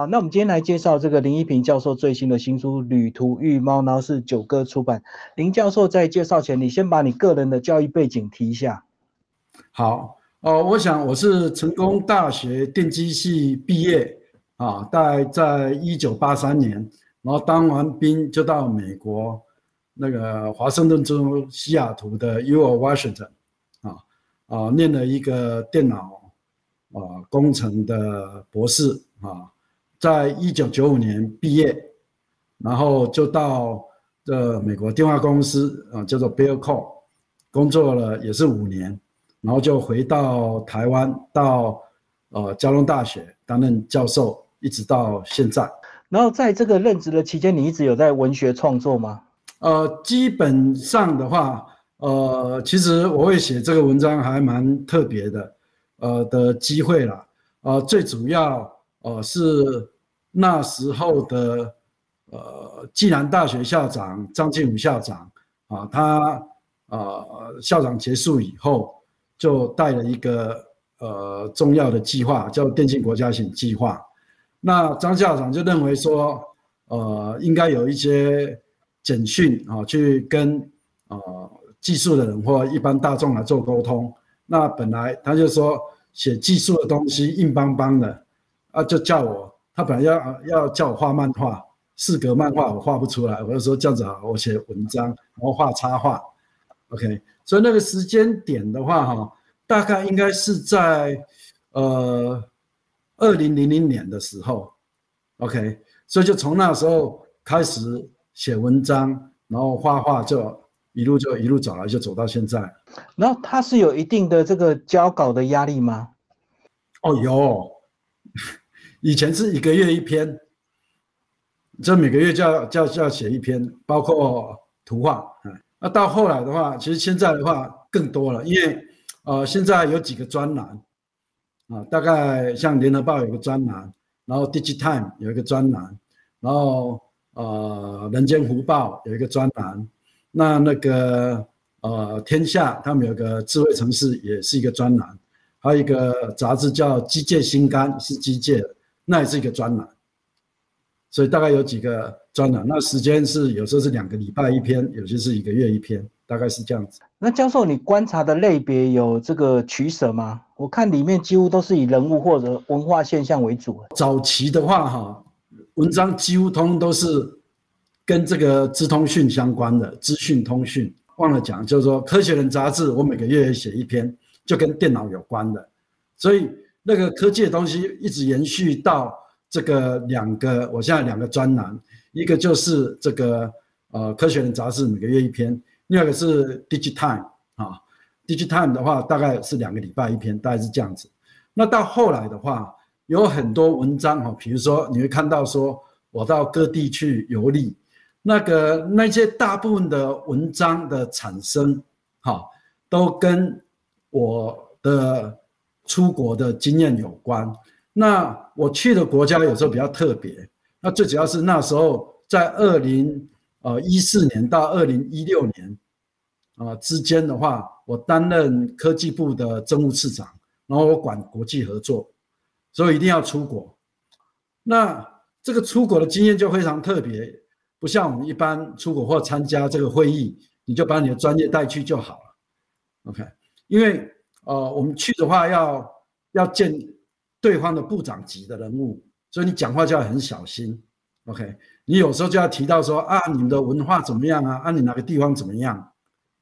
好，那我们今天来介绍这个林一平教授最新的新书《旅途遇猫》，然后是九歌出版。林教授在介绍前，你先把你个人的教育背景提一下。好，哦，我想我是成功大学电机系毕业啊，大概在一九八三年，然后当完兵就到美国那个华盛顿州西雅图的 UO Washington 啊啊，念了一个电脑啊工程的博士啊。在一九九五年毕业，然后就到这美国电话公司啊，叫做 Bell c o l l 工作了也是五年，然后就回到台湾，到呃交通大学担任教授，一直到现在。然后在这个任职的期间，你一直有在文学创作吗？呃，基本上的话，呃，其实我会写这个文章还蛮特别的，呃的机会啦，呃，最主要。呃，是那时候的呃，暨南大学校长张敬武校长啊，他呃校长结束以后，就带了一个呃重要的计划，叫电信国家型计划。那张校长就认为说，呃，应该有一些简讯啊，去跟呃技术的人或一般大众来做沟通。那本来他就说，写技术的东西硬邦邦的。啊，就叫我，他本来要要叫我画漫画，四格漫画我画不出来，我就说这样子啊，我写文章，然后画插画，OK。所以那个时间点的话，哈，大概应该是在呃二零零零年的时候，OK。所以就从那时候开始写文章，然后画画，就一路就一路走来，就走到现在。然后他是有一定的这个交稿的压力吗？哦，有。以前是一个月一篇，这每个月就要就要就要写一篇，包括图画。那到后来的话，其实现在的话更多了，因为呃现在有几个专栏啊，大概像联合报有个专栏，然后 Digitime 有一个专栏，然后呃人间福报有一个专栏，那那个呃天下他们有个智慧城市也是一个专栏，还有一个杂志叫机械心肝是机械的。那也是一个专栏，所以大概有几个专栏。那时间是有时候是两个礼拜一篇，有些是一个月一篇，大概是这样子。那教授，你观察的类别有这个取舍吗？我看里面几乎都是以人物或者文化现象为主。早期的话，哈，文章几乎通都是跟这个资通讯相关的资讯通讯。忘了讲，就是说《科学人》杂志，我每个月也写一篇，就跟电脑有关的，所以。那个科技的东西一直延续到这个两个，我现在两个专栏，一个就是这个呃科学人杂志每个月一篇，另外一个是 Digitime 啊，Digitime 的话大概是两个礼拜一篇，大概是这样子。那到后来的话，有很多文章哈，比如说你会看到说我到各地去游历，那个那些大部分的文章的产生哈，都跟我的。出国的经验有关，那我去的国家有时候比较特别，那最主要是那时候在二零呃一四年到二零一六年啊之间的话，我担任科技部的政务次长，然后我管国际合作，所以一定要出国。那这个出国的经验就非常特别，不像我们一般出国或参加这个会议，你就把你的专业带去就好了。OK，因为。呃，我们去的话要要见对方的部长级的人物，所以你讲话就要很小心。OK，你有时候就要提到说啊，你们的文化怎么样啊？啊，你哪个地方怎么样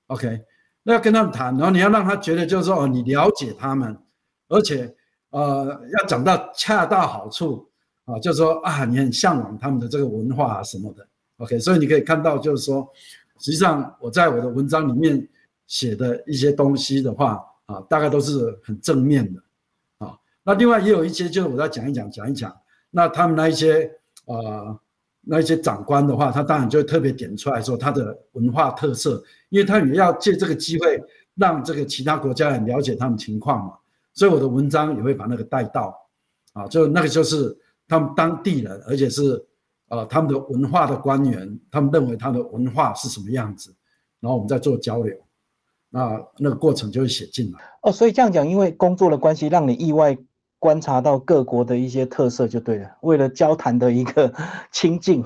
？OK，那要跟他们谈，然后你要让他觉得就是说哦，你了解他们，而且呃，要讲到恰到好处啊，就是说啊，你很向往他们的这个文化啊什么的。OK，所以你可以看到就是说，实际上我在我的文章里面写的一些东西的话。啊，大概都是很正面的，啊，那另外也有一些，就是我再讲一讲，讲一讲，那他们那一些，呃，那一些长官的话，他当然就特别点出来说他的文化特色，因为他也要借这个机会让这个其他国家人了解他们情况嘛，所以我的文章也会把那个带到，啊，就那个就是他们当地人，而且是，呃，他们的文化的官员，他们认为他的文化是什么样子，然后我们再做交流。那那个过程就会写进来哦，所以这样讲，因为工作的关系，让你意外观察到各国的一些特色就对了，为了交谈的一个 亲近。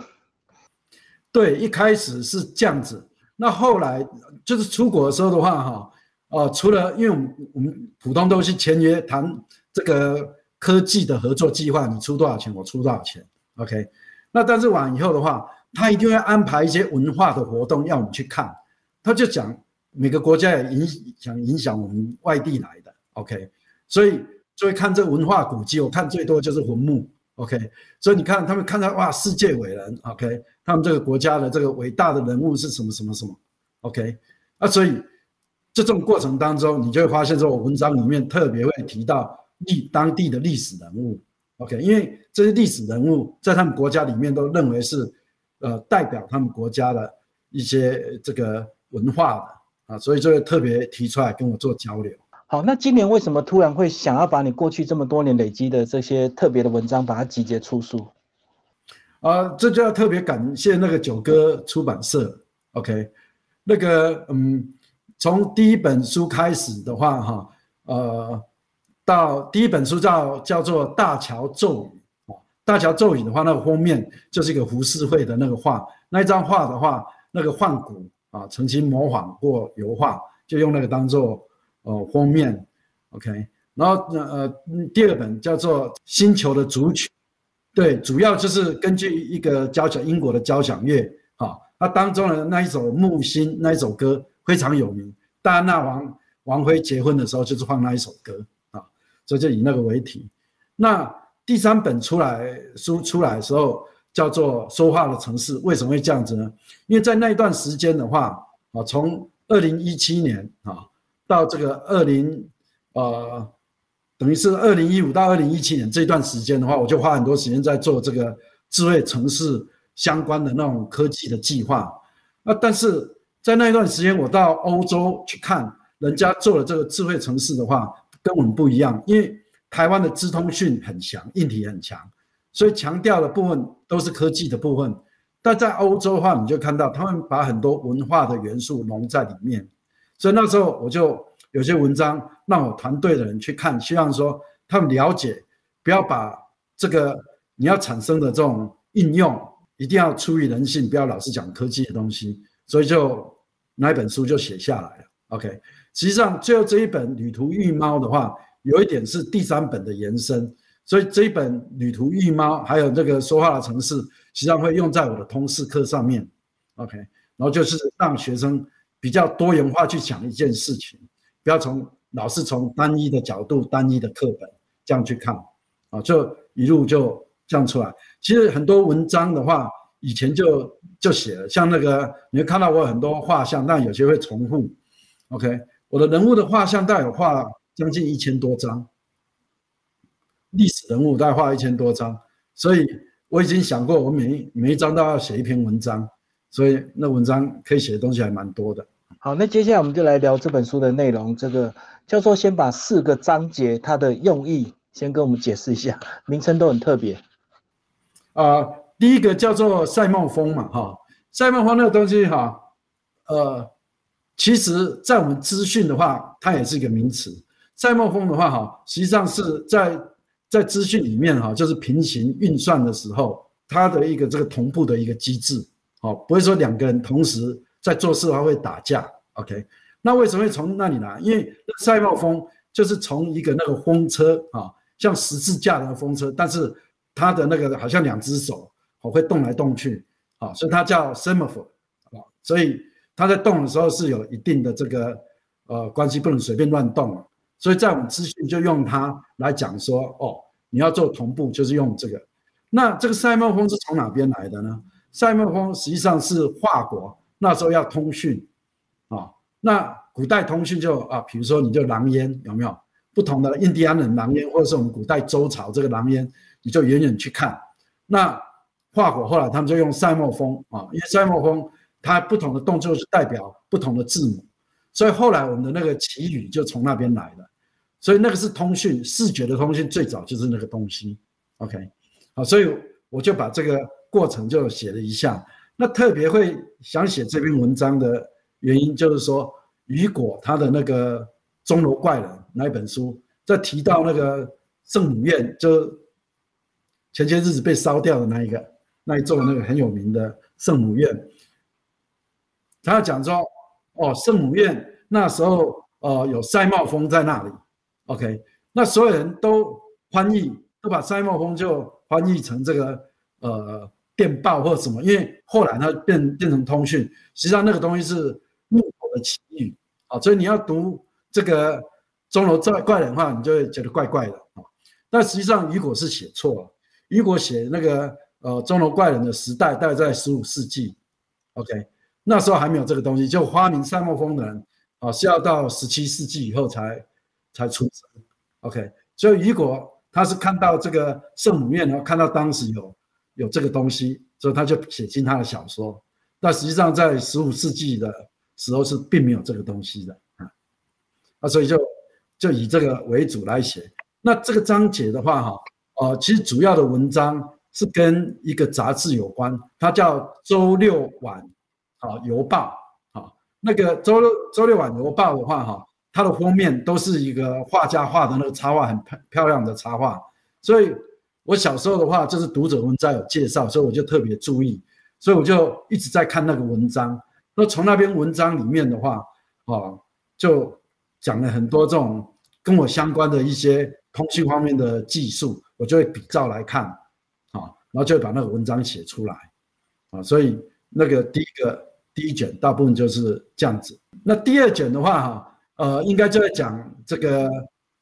对，一开始是这样子，那后来就是出国的时候的话，哈，哦，除了因为我们我们普通都是签约谈这个科技的合作计划，你出多少钱，我出多少钱，OK。那但是完以后的话，他一定会安排一些文化的活动要我们去看，他就讲每个国家也影想影响我们外地来的，OK。所以就会看这文化古迹，我看最多就是坟墓。OK，所以你看他们看到哇，世界伟人，OK，他们这个国家的这个伟大的人物是什么什么什么，OK，啊，所以这种过程当中，你就会发现说，我文章里面特别会提到历当地的历史人物，OK，因为这些历史人物在他们国家里面都认为是呃代表他们国家的一些这个文化的啊，所以就会特别提出来跟我做交流。好，那今年为什么突然会想要把你过去这么多年累积的这些特别的文章，把它集结出书？啊，这就要特别感谢那个九歌出版社。OK，那个嗯，从第一本书开始的话，哈，呃，到第一本书叫叫做《大桥咒语》啊，《大桥咒语》的话，那个封面就是一个胡适会的那个画，那一张画的话，那个幻谷啊，曾经模仿过油画，就用那个当做。哦，封面，OK，然后呃，第二本叫做《星球的主曲》，对，主要就是根据一个交响英国的交响乐，哈，它当中的那一首《木星》那一首歌非常有名，戴安娜王王妃结婚的时候就是放那一首歌啊，所以就以那个为题。那第三本出来书出来的时候叫做《说话的城市》，为什么会这样子呢？因为在那一段时间的话，啊，从二零一七年啊。到这个二零，呃，等于是二零一五到二零一七年这段时间的话，我就花很多时间在做这个智慧城市相关的那种科技的计划。那但是在那一段时间，我到欧洲去看人家做的这个智慧城市的话，跟我们不一样，因为台湾的资通讯很强，硬体很强，所以强调的部分都是科技的部分。但在欧洲的话，你就看到他们把很多文化的元素融在里面。所以那时候我就有些文章让我团队的人去看，希望说他们了解，不要把这个你要产生的这种应用，一定要出于人性，不要老是讲科技的东西。所以就那一本书就写下来了。OK，实际上最后这一本《旅途遇猫》的话，有一点是第三本的延伸。所以这一本《旅途遇猫》还有这个说话的城市，实际上会用在我的通识课上面。OK，然后就是让学生。比较多元化去讲一件事情，不要从老是从单一的角度、单一的课本这样去看，啊，就一路就这样出来。其实很多文章的话，以前就就写了，像那个你会看到我很多画像，但有些会重复。OK，我的人物的画像大概有画将近一千多张，历史人物大概画一千多张，所以我已经想过，我每每一张都要写一篇文章，所以那文章可以写的东西还蛮多的。好，那接下来我们就来聊这本书的内容。这个教授先把四个章节它的用意先跟我们解释一下，名称都很特别。啊，第一个叫做赛茂峰嘛，哈，赛茂峰那个东西哈，呃，其实在我们资讯的话，它也是一个名词。赛茂峰的话，哈，实际上是在在资讯里面哈，就是平行运算的时候，它的一个这个同步的一个机制，好，不会说两个人同时。在做事还会打架，OK？那为什么会从那里来？因为赛帽风就是从一个那个风车啊，像十字架的风车，但是它的那个好像两只手，哦会动来动去，啊，所以它叫 semaphore 啊，所以它在动的时候是有一定的这个呃关系，不能随便乱动啊。所以在我们资讯就用它来讲说，哦，你要做同步就是用这个。那这个赛帽风是从哪边来的呢？赛帽风实际上是华国。那时候要通讯，啊，那古代通讯就啊，比如说你就狼烟有没有不同的印第安人狼烟，或者是我们古代周朝这个狼烟，你就远远去看。那华国后来他们就用赛墨风啊，因为赛墨风它不同的动作是代表不同的字母，所以后来我们的那个祈语就从那边来的。所以那个是通讯视觉的通讯，最早就是那个东西。OK，好，所以我就把这个过程就写了一下。那特别会想写这篇文章的原因，就是说雨果他的那个钟楼怪人那一本书，在提到那个圣母院，就前些日子被烧掉的那一个那一座那个很有名的圣母院，他讲说，哦，圣母院那时候呃有塞茂峰在那里，OK，那所有人都翻译，都把塞茂峰就翻译成这个呃电报或什么，因为后来它变变成通讯，实际上那个东西是木头的奇遇啊，所以你要读这个钟楼怪怪人的话，你就会觉得怪怪的啊。但实际上雨果是写错了，雨果写那个呃钟楼怪人的时代大概在十五世纪，OK，那时候还没有这个东西，就发明塞莫风的人啊是要到十七世纪以后才才出生，OK，所以雨果他是看到这个圣母院，然后看到当时有有这个东西，所以他就写进他的小说。但实际上在十五世纪的时候是并没有这个东西的。啊，所以就就以这个为主来写。那这个章节的话，哈，呃，其实主要的文章是跟一个杂志有关，它叫《周六晚啊邮报》啊。那个周六周六晚邮报的话，哈，它的封面都是一个画家画的那个插画，很漂漂亮的插画。所以我小时候的话，就是读者文章有介绍，所以我就特别注意，所以我就一直在看那个文章。那从那篇文章里面的话，啊，就。讲了很多这种跟我相关的一些通讯方面的技术，我就会比照来看，啊，然后就会把那个文章写出来，啊，所以那个第一个第一卷大部分就是这样子。那第二卷的话，哈，呃，应该就在讲这个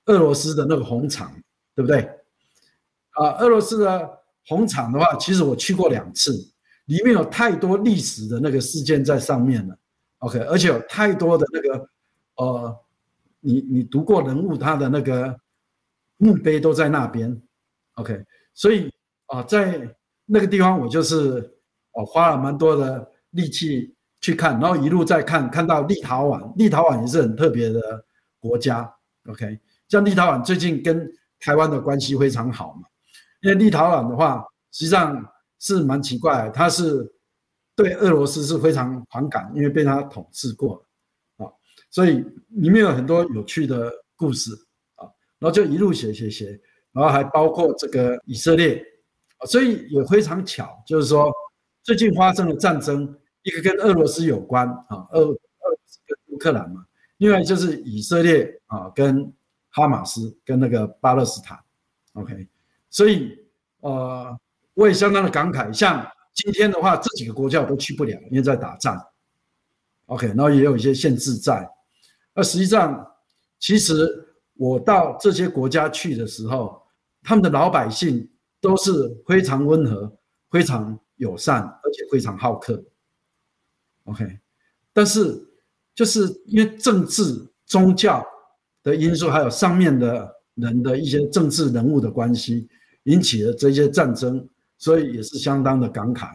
俄罗斯的那个红场，对不对？啊，俄罗斯的红场的话，其实我去过两次，里面有太多历史的那个事件在上面了，OK，而且有太多的那个，呃。你你读过人物他的那个墓碑都在那边，OK，所以啊，在那个地方我就是我花了蛮多的力气去看，然后一路再看，看到立陶宛，立陶宛也是很特别的国家，OK，像立陶宛最近跟台湾的关系非常好嘛，因为立陶宛的话实际上是蛮奇怪，它是对俄罗斯是非常反感，因为被他统治过。啊所以里面有很多有趣的故事啊，然后就一路写写写，然后还包括这个以色列啊，所以也非常巧，就是说最近发生了战争，一个跟俄罗斯有关啊，俄俄罗斯跟乌克兰嘛，另外就是以色列啊跟哈马斯跟那个巴勒斯坦，OK，所以呃我也相当的感慨，像今天的话，这几个国家我都去不了，因为在打仗，OK，然后也有一些限制在。那实际上，其实我到这些国家去的时候，他们的老百姓都是非常温和、非常友善，而且非常好客。OK，但是就是因为政治、宗教的因素，还有上面的人的一些政治人物的关系，引起了这些战争，所以也是相当的感慨。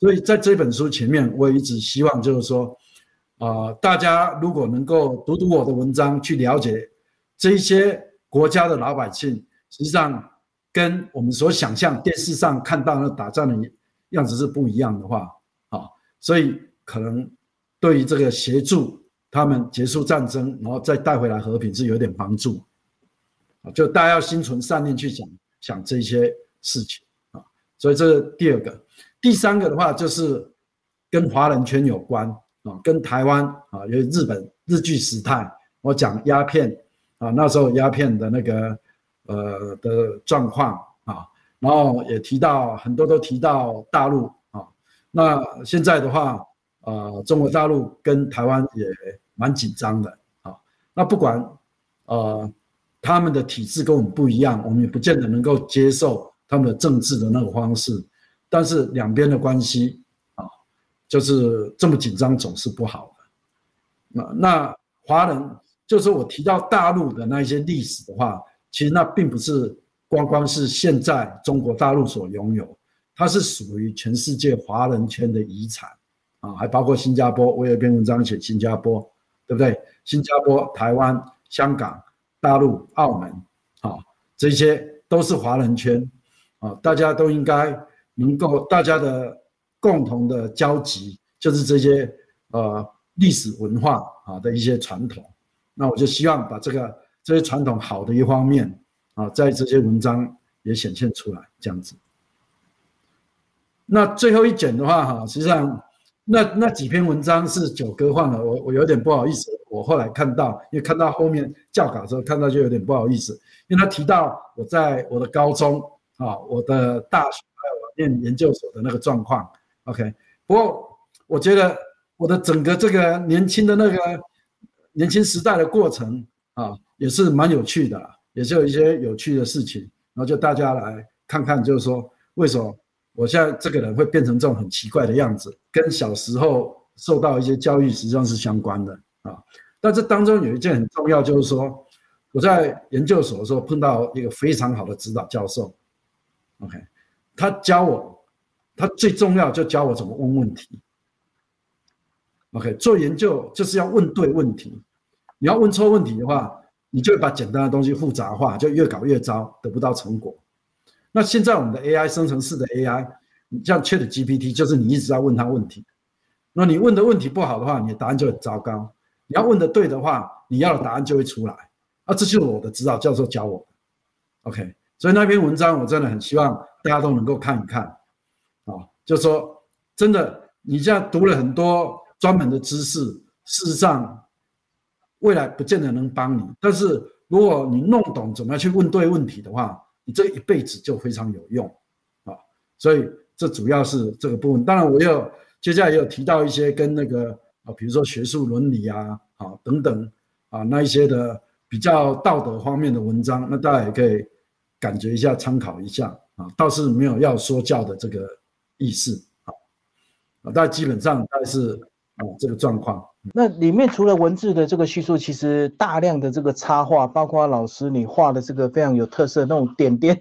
所以在这本书前面，我一直希望就是说。啊，大家如果能够读读我的文章，去了解这些国家的老百姓，实际上跟我们所想象电视上看到的打仗的样子是不一样的话，啊，所以可能对于这个协助他们结束战争，然后再带回来和平是有点帮助，啊，就大家要心存善念去想想这些事情啊，所以这是第二个，第三个的话就是跟华人圈有关。啊，跟台湾啊，因为日本日据时代，我讲鸦片啊，那时候鸦片的那个呃的状况啊，然后也提到很多都提到大陆啊，那现在的话，呃，中国大陆跟台湾也蛮紧张的啊，那不管呃他们的体制跟我们不一样，我们也不见得能够接受他们的政治的那个方式，但是两边的关系啊。就是这么紧张总是不好的。那那华人就是我提到大陆的那一些历史的话，其实那并不是光光是现在中国大陆所拥有，它是属于全世界华人圈的遗产啊，还包括新加坡。我有一篇文章写新加坡，对不对？新加坡、台湾、香港、大陆、澳门，啊，这些都是华人圈啊，大家都应该能够大家的。共同的交集就是这些呃历史文化啊的一些传统，那我就希望把这个这些传统好的一方面啊，在这些文章也显现出来这样子。那最后一卷的话，哈，实际上那那几篇文章是九哥换了，我我有点不好意思。我后来看到，因为看到后面教稿的时候，看到就有点不好意思，因为他提到我在我的高中啊，我的大学还有我念研究所的那个状况。OK，不过我觉得我的整个这个年轻的那个年轻时代的过程啊，也是蛮有趣的，也是有一些有趣的事情。然后就大家来看看，就是说为什么。我现在这个人会变成这种很奇怪的样子，跟小时候受到一些教育实际上是相关的啊。但这当中有一件很重要，就是说我在研究所的时候碰到一个非常好的指导教授，OK，他教我，他最重要就教我怎么问问题。OK，做研究就是要问对问题，你要问错问题的话，你就会把简单的东西复杂化，就越搞越糟，得不到成果。那现在我们的 AI 生成式的 AI，你像 Chat GPT，就是你一直在问他问题，那你问的问题不好的话，你的答案就很糟糕。你要问的对的话，你要的答案就会出来。啊，这就是我的指导教授教我。OK，所以那篇文章我真的很希望大家都能够看一看。啊，就说真的，你这样读了很多专门的知识，事实上未来不见得能帮你。但是如果你弄懂怎么样去问对问题的话，你这一辈子就非常有用，啊，所以这主要是这个部分。当然，我又接下来也有提到一些跟那个啊，比如说学术伦理啊，啊等等啊，那一些的比较道德方面的文章，那大家也可以感觉一下，参考一下啊，倒是没有要说教的这个意思啊，啊，大家基本上大概是啊这个状况。那里面除了文字的这个叙述，其实大量的这个插画，包括老师你画的这个非常有特色那种点点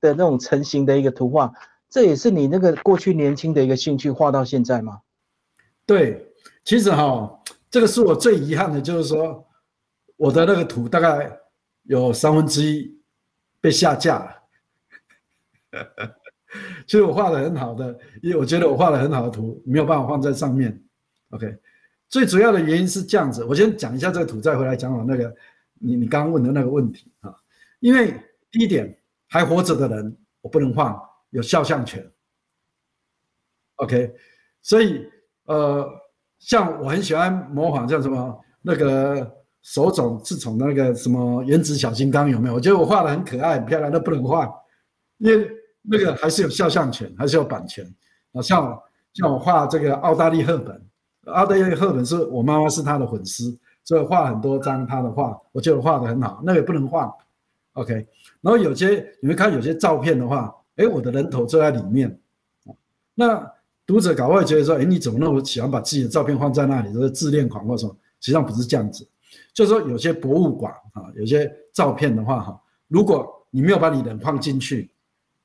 的那种成型 的一个图画，这也是你那个过去年轻的一个兴趣画到现在吗？对，其实哈，这个是我最遗憾的，就是说我的那个图大概有三分之一被下架了。其实我画的很好的，因为我觉得我画的很好的图没有办法放在上面。OK。最主要的原因是这样子，我先讲一下这个图，再回来讲我那个你你刚刚问的那个问题啊。因为第一点，还活着的人我不能放，有肖像权。OK，所以呃，像我很喜欢模仿像什么那个手冢治虫那个什么原子小金刚有没有？我觉得我画的很可爱很漂亮，都不能画，因为那个还是有肖像权，还是有版权啊。像像我画这个澳大利赫本。阿德耶赫本是我妈妈是他的粉丝，所以画很多张他的画，我觉得画的很好。那个不能画，OK。然后有些你会看有些照片的话，哎，我的人头就在里面。那读者搞会觉得说，哎，你怎么那么喜欢把自己的照片放在那里？就是自恋狂或什么？实际上不是这样子，就是说有些博物馆啊，有些照片的话哈，如果你没有把你人放进去，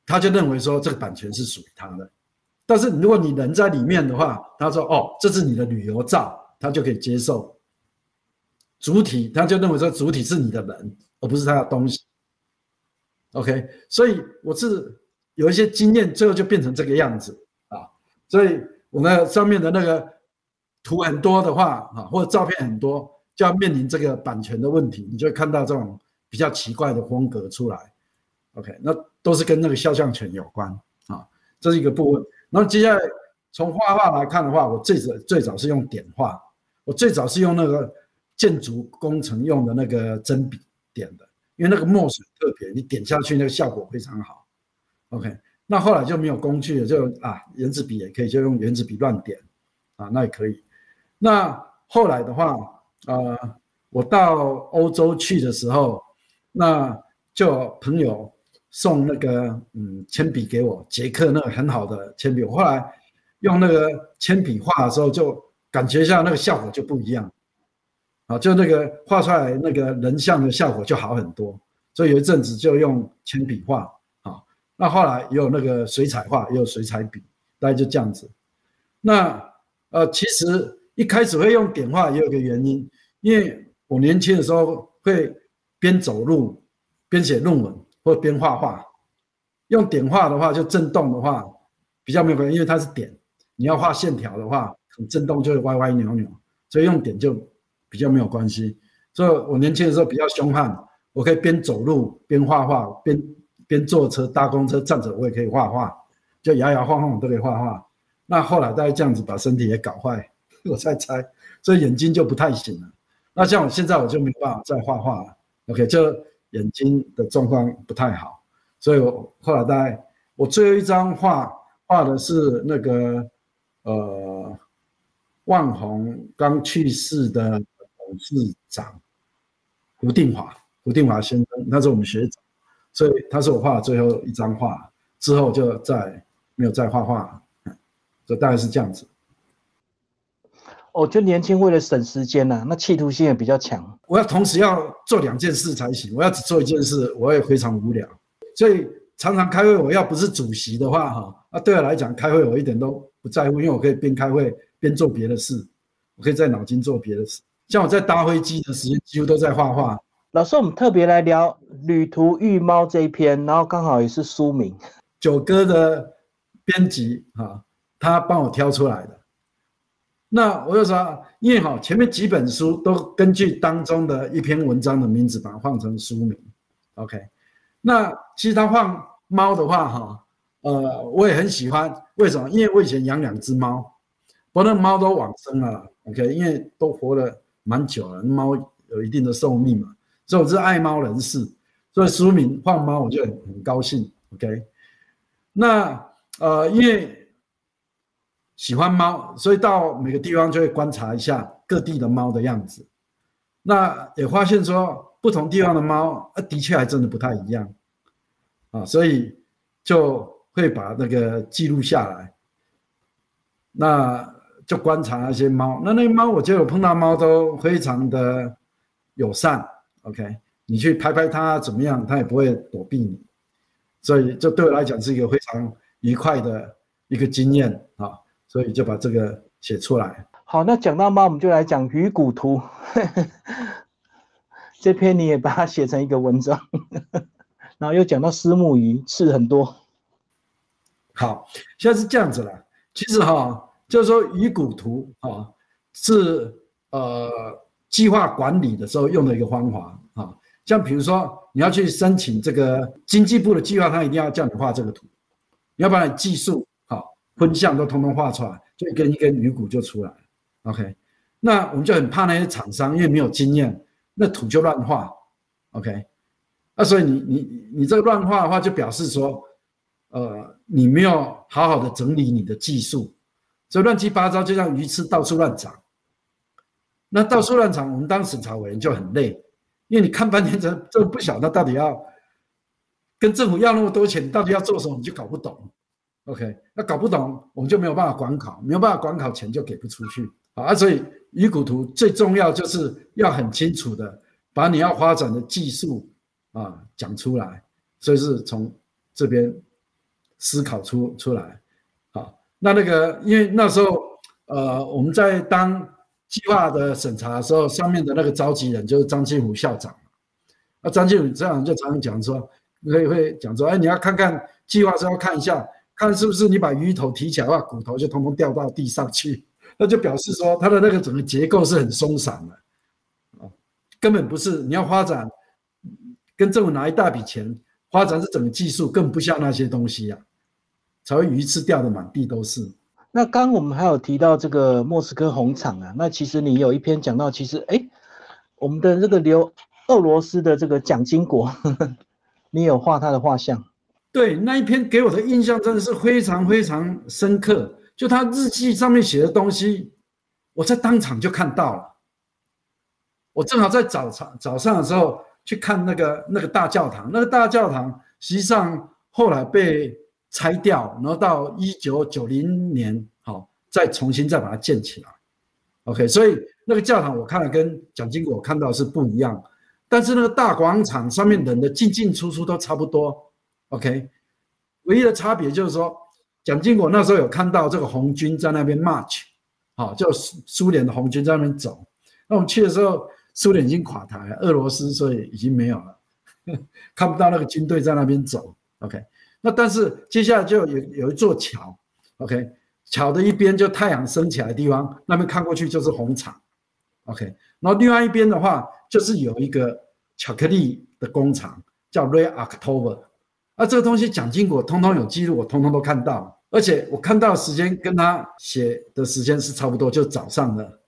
他就认为说这个版权是属于他的。但是如果你人在里面的话，他说：“哦，这是你的旅游照，他就可以接受。”主体他就认为说主体是你的人，而不是他的东西。OK，所以我是有一些经验，最后就变成这个样子啊。所以我那上面的那个图很多的话啊，或者照片很多，就要面临这个版权的问题，你就会看到这种比较奇怪的风格出来。OK，那都是跟那个肖像权有关啊，这是一个部分。然后接下来从画画来看的话，我最早最早是用点画，我最早是用那个建筑工程用的那个针笔点的，因为那个墨水特别，你点下去那个效果非常好。OK，那后来就没有工具了，就啊圆珠笔也可以，就用圆珠笔乱点啊，那也可以。那后来的话，呃，我到欧洲去的时候，那就朋友。送那个嗯铅笔给我，捷克那个很好的铅笔。我后来用那个铅笔画的时候，就感觉一下那个效果就不一样，啊，就那个画出来那个人像的效果就好很多。所以有一阵子就用铅笔画，啊，那后来也有那个水彩画，也有水彩笔，大概就这样子。那呃，其实一开始会用点画也有个原因，因为我年轻的时候会边走路边写论文。或边画画，用点画的话，就震动的话比较没有关系，因为它是点。你要画线条的话，很震动就会歪歪扭扭，所以用点就比较没有关系。所以我年轻的时候比较凶悍，我可以边走路边画画，边边坐车搭公车站着我也可以画画，就摇摇晃晃都可以画画。那后来大概这样子把身体也搞坏，我在猜，所以眼睛就不太行了。那像我现在我就没办法再画画了，OK，就眼睛的状况不太好，所以我后来大概我最后一张画画的是那个呃万宏刚去世的董事长胡定华，胡定华先生，他是我们学长，所以他是我画的最后一张画，之后就再没有再画画，就大概是这样子。哦，就年轻为了省时间呐，那企图心也比较强。我要同时要做两件事才行，我要只做一件事，我也非常无聊。所以常常开会，我要不是主席的话，哈，那，对我来讲，开会我一点都不在乎，因为我可以边开会边做别的事，我可以在脑筋做别的事。像我在搭飞机的时间，几乎都在画画。老师，我们特别来聊《旅途遇猫》这一篇，然后刚好也是书名。九哥的编辑哈，他帮我挑出来的。那我就说，因为哈前面几本书都根据当中的一篇文章的名字把它换成书名，OK。那其实他放猫的话哈，呃，我也很喜欢。为什么？因为我以前养两只猫，不过那猫都往生了，OK。因为都活了蛮久了，猫有一定的寿命嘛，所以我是爱猫人士，所以书名放猫我就很很高兴，OK。那呃，因为。喜欢猫，所以到每个地方就会观察一下各地的猫的样子。那也发现说，不同地方的猫，啊，的确还真的不太一样啊，所以就会把那个记录下来。那就观察那些猫，那那猫，我觉得我碰到猫都非常的友善。OK，你去拍拍它怎么样，它也不会躲避你，所以这对我来讲是一个非常愉快的一个经验啊。所以就把这个写出来。好，那讲到猫，我们就来讲《鱼骨图》这篇，你也把它写成一个文章，然后又讲到丝木鱼刺很多。好，现在是这样子了。其实哈，就是说《鱼骨图》啊，是呃计划管理的时候用的一个方法啊。像比如说你要去申请这个经济部的计划，他一定要叫你画这个图，要不然技术。分项都通通画出来，就一根一根鱼骨就出来了。OK，那我们就很怕那些厂商，因为没有经验，那图就乱画。OK，那所以你你你这个乱画的话，就表示说，呃，你没有好好的整理你的技术，所以乱七八糟，就像鱼刺到处乱长。那到处乱长，我们当审查委员就很累，因为你看半天，这这不晓得到底要跟政府要那么多钱，到底要做什么，你就搞不懂。OK，那搞不懂，我们就没有办法管考，没有办法管考，钱就给不出去啊。所以鱼骨图最重要就是要很清楚的把你要发展的技术啊讲出来，所以是从这边思考出出来。好，那那个因为那时候呃我们在当计划的审查的时候，上面的那个召集人就是张庆虎校长，那张庆虎校长就常常讲说，会会讲说，哎，你要看看计划是要看一下。看是不是你把鱼头提起来的话，骨头就通通掉到地上去，那就表示说它的那个整个结构是很松散的，啊，根本不是你要发展，跟政府拿一大笔钱发展是整个技术，更不像那些东西呀，才会鱼刺掉的满地都是。那刚我们还有提到这个莫斯科红场啊，那其实你有一篇讲到，其实哎，我们的这个留俄罗斯的这个蒋经国，你有画他的画像。对那一篇给我的印象真的是非常非常深刻，就他日记上面写的东西，我在当场就看到了。我正好在早上早上的时候去看那个那个大教堂，那个大教堂实际上后来被拆掉，然后到一九九零年好再重新再把它建起来。OK，所以那个教堂我看了跟蒋经国看到是不一样，但是那个大广场上面人的进进出出都差不多。OK，唯一的差别就是说，蒋经国那时候有看到这个红军在那边 march，好，就苏苏联的红军在那边走。那我们去的时候，苏联已经垮台了，俄罗斯所以已经没有了，看不到那个军队在那边走。OK，那但是接下来就有有一座桥，OK，桥的一边就太阳升起来的地方，那边看过去就是红场。OK，然后另外一边的话就是有一个巧克力的工厂，叫 Red October。啊，这个东西蒋经国通通有记录，我通通都看到，而且我看到的时间跟他写的时间是差不多，就早上的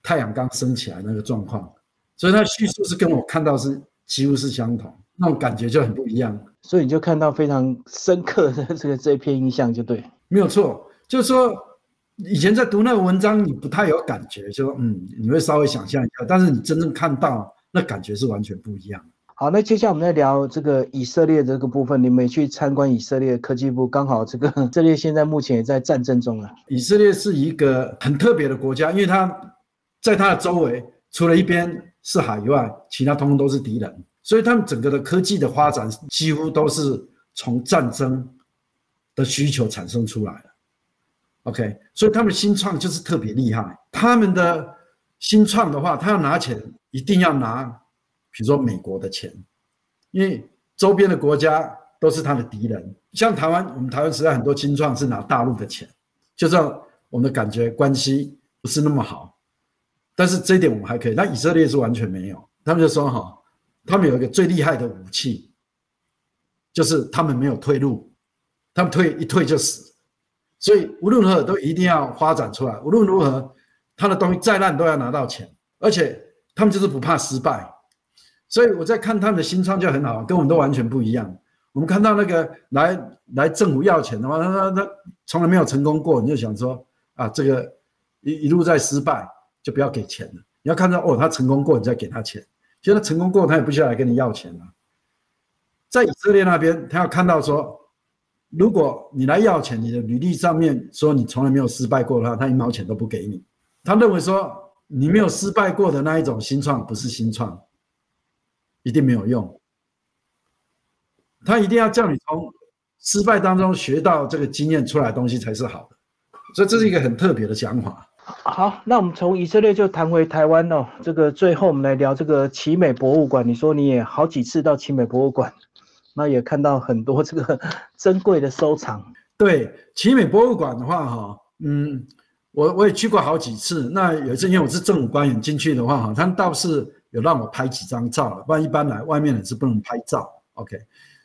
太阳刚升起来那个状况，所以他叙述是跟我看到是几乎是相同，那种感觉就很不一样。所以你就看到非常深刻的这个这一篇印象，就对，没有错，就是说以前在读那个文章，你不太有感觉，就说嗯，你会稍微想象一下，但是你真正看到，那感觉是完全不一样。好，那接下来我们再聊这个以色列这个部分。你们去参观以色列科技部，刚好这个 以色列现在目前也在战争中啊。以色列是一个很特别的国家，因为它在它的周围，除了一边是海以外，其他通通都是敌人，所以他们整个的科技的发展几乎都是从战争的需求产生出来的。OK，所以他们新创就是特别厉害。他们的新创的话，他要拿钱，一定要拿。比如说美国的钱，因为周边的国家都是他的敌人。像台湾，我们台湾实在很多青创是拿大陆的钱，就这样我们的感觉关系不是那么好。但是这一点我们还可以。那以色列是完全没有，他们就说哈，他们有一个最厉害的武器，就是他们没有退路，他们退一退就死。所以无论如何都一定要发展出来，无论如何他的东西再烂都要拿到钱，而且他们就是不怕失败。所以我在看他们的新创就很好，跟我们都完全不一样。我们看到那个来来政府要钱的话，他他他从来没有成功过，你就想说啊，这个一一路在失败，就不要给钱了。你要看到哦，他成功过，你再给他钱。其实他成功过，他也不需要来跟你要钱了。在以色列那边，他要看到说，如果你来要钱，你的履历上面说你从来没有失败过的话，他一毛钱都不给你。他认为说你没有失败过的那一种新创不是新创。一定没有用，他一定要叫你从失败当中学到这个经验出来的东西才是好的，所以这是一个很特别的想法。好，那我们从以色列就谈回台湾哦。这个最后我们来聊这个奇美博物馆。你说你也好几次到奇美博物馆，那也看到很多这个 珍贵的收藏。对奇美博物馆的话，哈，嗯，我我也去过好几次。那有一次因为我是政府官员进去的话，哈，他倒是。有让我拍几张照了，不然一般来外面人是不能拍照。OK，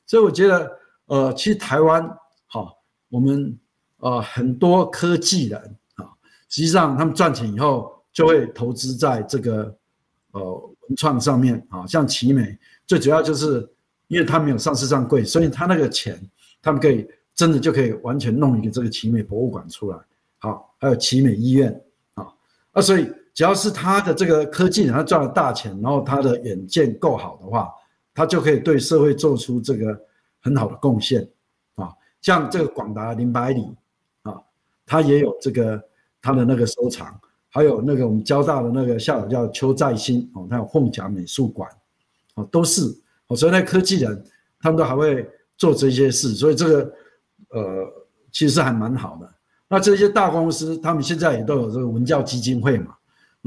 所以我觉得，呃，其实台湾，好，我们呃很多科技人啊，实际上他们赚钱以后就会投资在这个呃文创上面啊，像奇美，最主要就是因为他没有上市上柜，所以他那个钱，他们可以真的就可以完全弄一个这个奇美博物馆出来。好，还有奇美医院啊，啊，所以。只要是他的这个科技，他赚了大钱，然后他的远见够好的话，他就可以对社会做出这个很好的贡献啊。像这个广达林百里啊，他也有这个他的那个收藏，还有那个我们交大的那个校友叫邱在新哦，他有凤甲美术馆哦，都是哦，所以那科技人他们都还会做这些事，所以这个呃其实还蛮好的。那这些大公司他们现在也都有这个文教基金会嘛。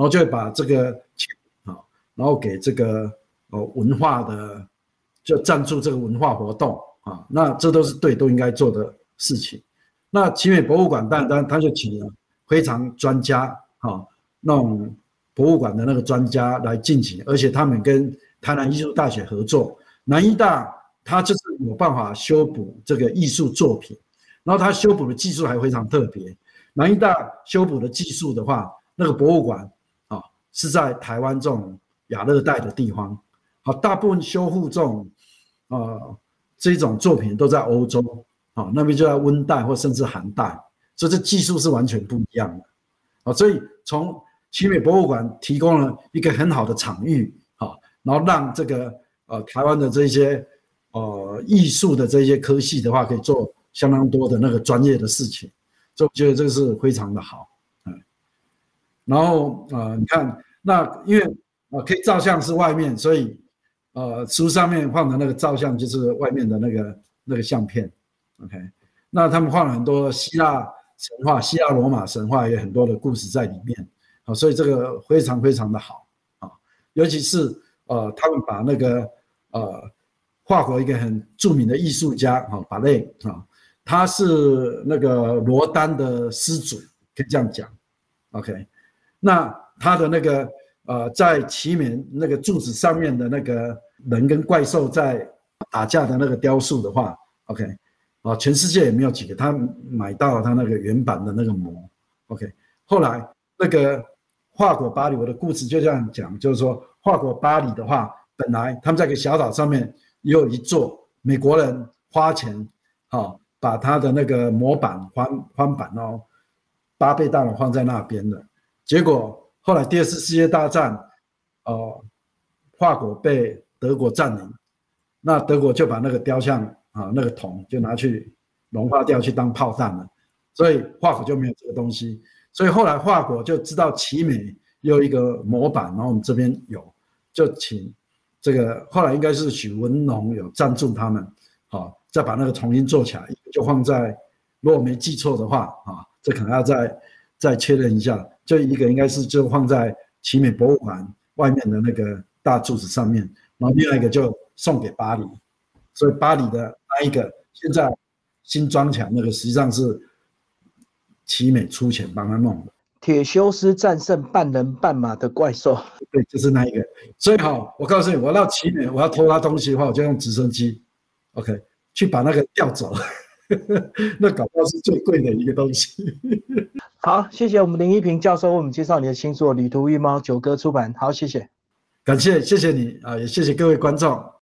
然后就会把这个钱啊，然后给这个哦文化的，就赞助这个文化活动啊，那这都是对都应该做的事情。那奇美博物馆当然他就请了非常专家哈，那种博物馆的那个专家来进行，而且他们跟台南艺术大学合作，南艺大他就是有办法修补这个艺术作品，然后他修补的技术还非常特别。南艺大修补的技术的话，那个博物馆。是在台湾这种亚热带的地方，好，大部分修复这种，呃，这种作品都在欧洲，啊，那边就在温带或甚至寒带，所以这技术是完全不一样的，啊，所以从奇美博物馆提供了一个很好的场域，啊，然后让这个呃台湾的这些呃艺术的这些科系的话，可以做相当多的那个专业的事情，所以我觉得这个是非常的好。然后呃，你看那因为呃可以照相是外面，所以呃书上面放的那个照相就是外面的那个那个相片，OK。那他们放了很多希腊神话、希腊罗马神话也很多的故事在里面，好，所以这个非常非常的好啊。尤其是呃他们把那个呃法国一个很著名的艺术家啊巴雷啊，他是那个罗丹的师祖，可以这样讲，OK。那他的那个呃，在奇门那个柱子上面的那个人跟怪兽在打架的那个雕塑的话，OK，啊，全世界也没有几个，他买到了他那个原版的那个模，OK，后来那个法国巴黎，我的故事就这样讲，就是说法国巴黎的话，本来他们在一个小岛上面也有一座，美国人花钱，好把他的那个模板翻翻版哦，八倍大楼放在那边的，结果。后来第二次世界大战，哦，法国被德国占领，那德国就把那个雕像啊，那个铜就拿去融化掉，去当炮弹了，所以法国就没有这个东西。所以后来法国就知道奇美有一个模板，然后我们这边有，就请这个后来应该是许文龙有赞助他们，好，再把那个重新做起来，就放在，如果没记错的话啊，这可能要再再确认一下。就一个应该是就放在奇美博物馆外面的那个大柱子上面，然后另外一个就送给巴黎，所以巴黎的那一个现在新装墙那个实际上是奇美出钱帮他弄的。铁修斯战胜半人半马的怪兽，对，就是那一个。所以好，我告诉你，我到奇美我要偷他东西的话，我就用直升机，OK，去把那个调走。那搞不好是最贵的一个东西。好，谢谢我们林一平教授为我们介绍你的新作《旅途遇猫》，九歌出版。好，谢谢，感谢，谢谢你啊，也谢谢各位观众。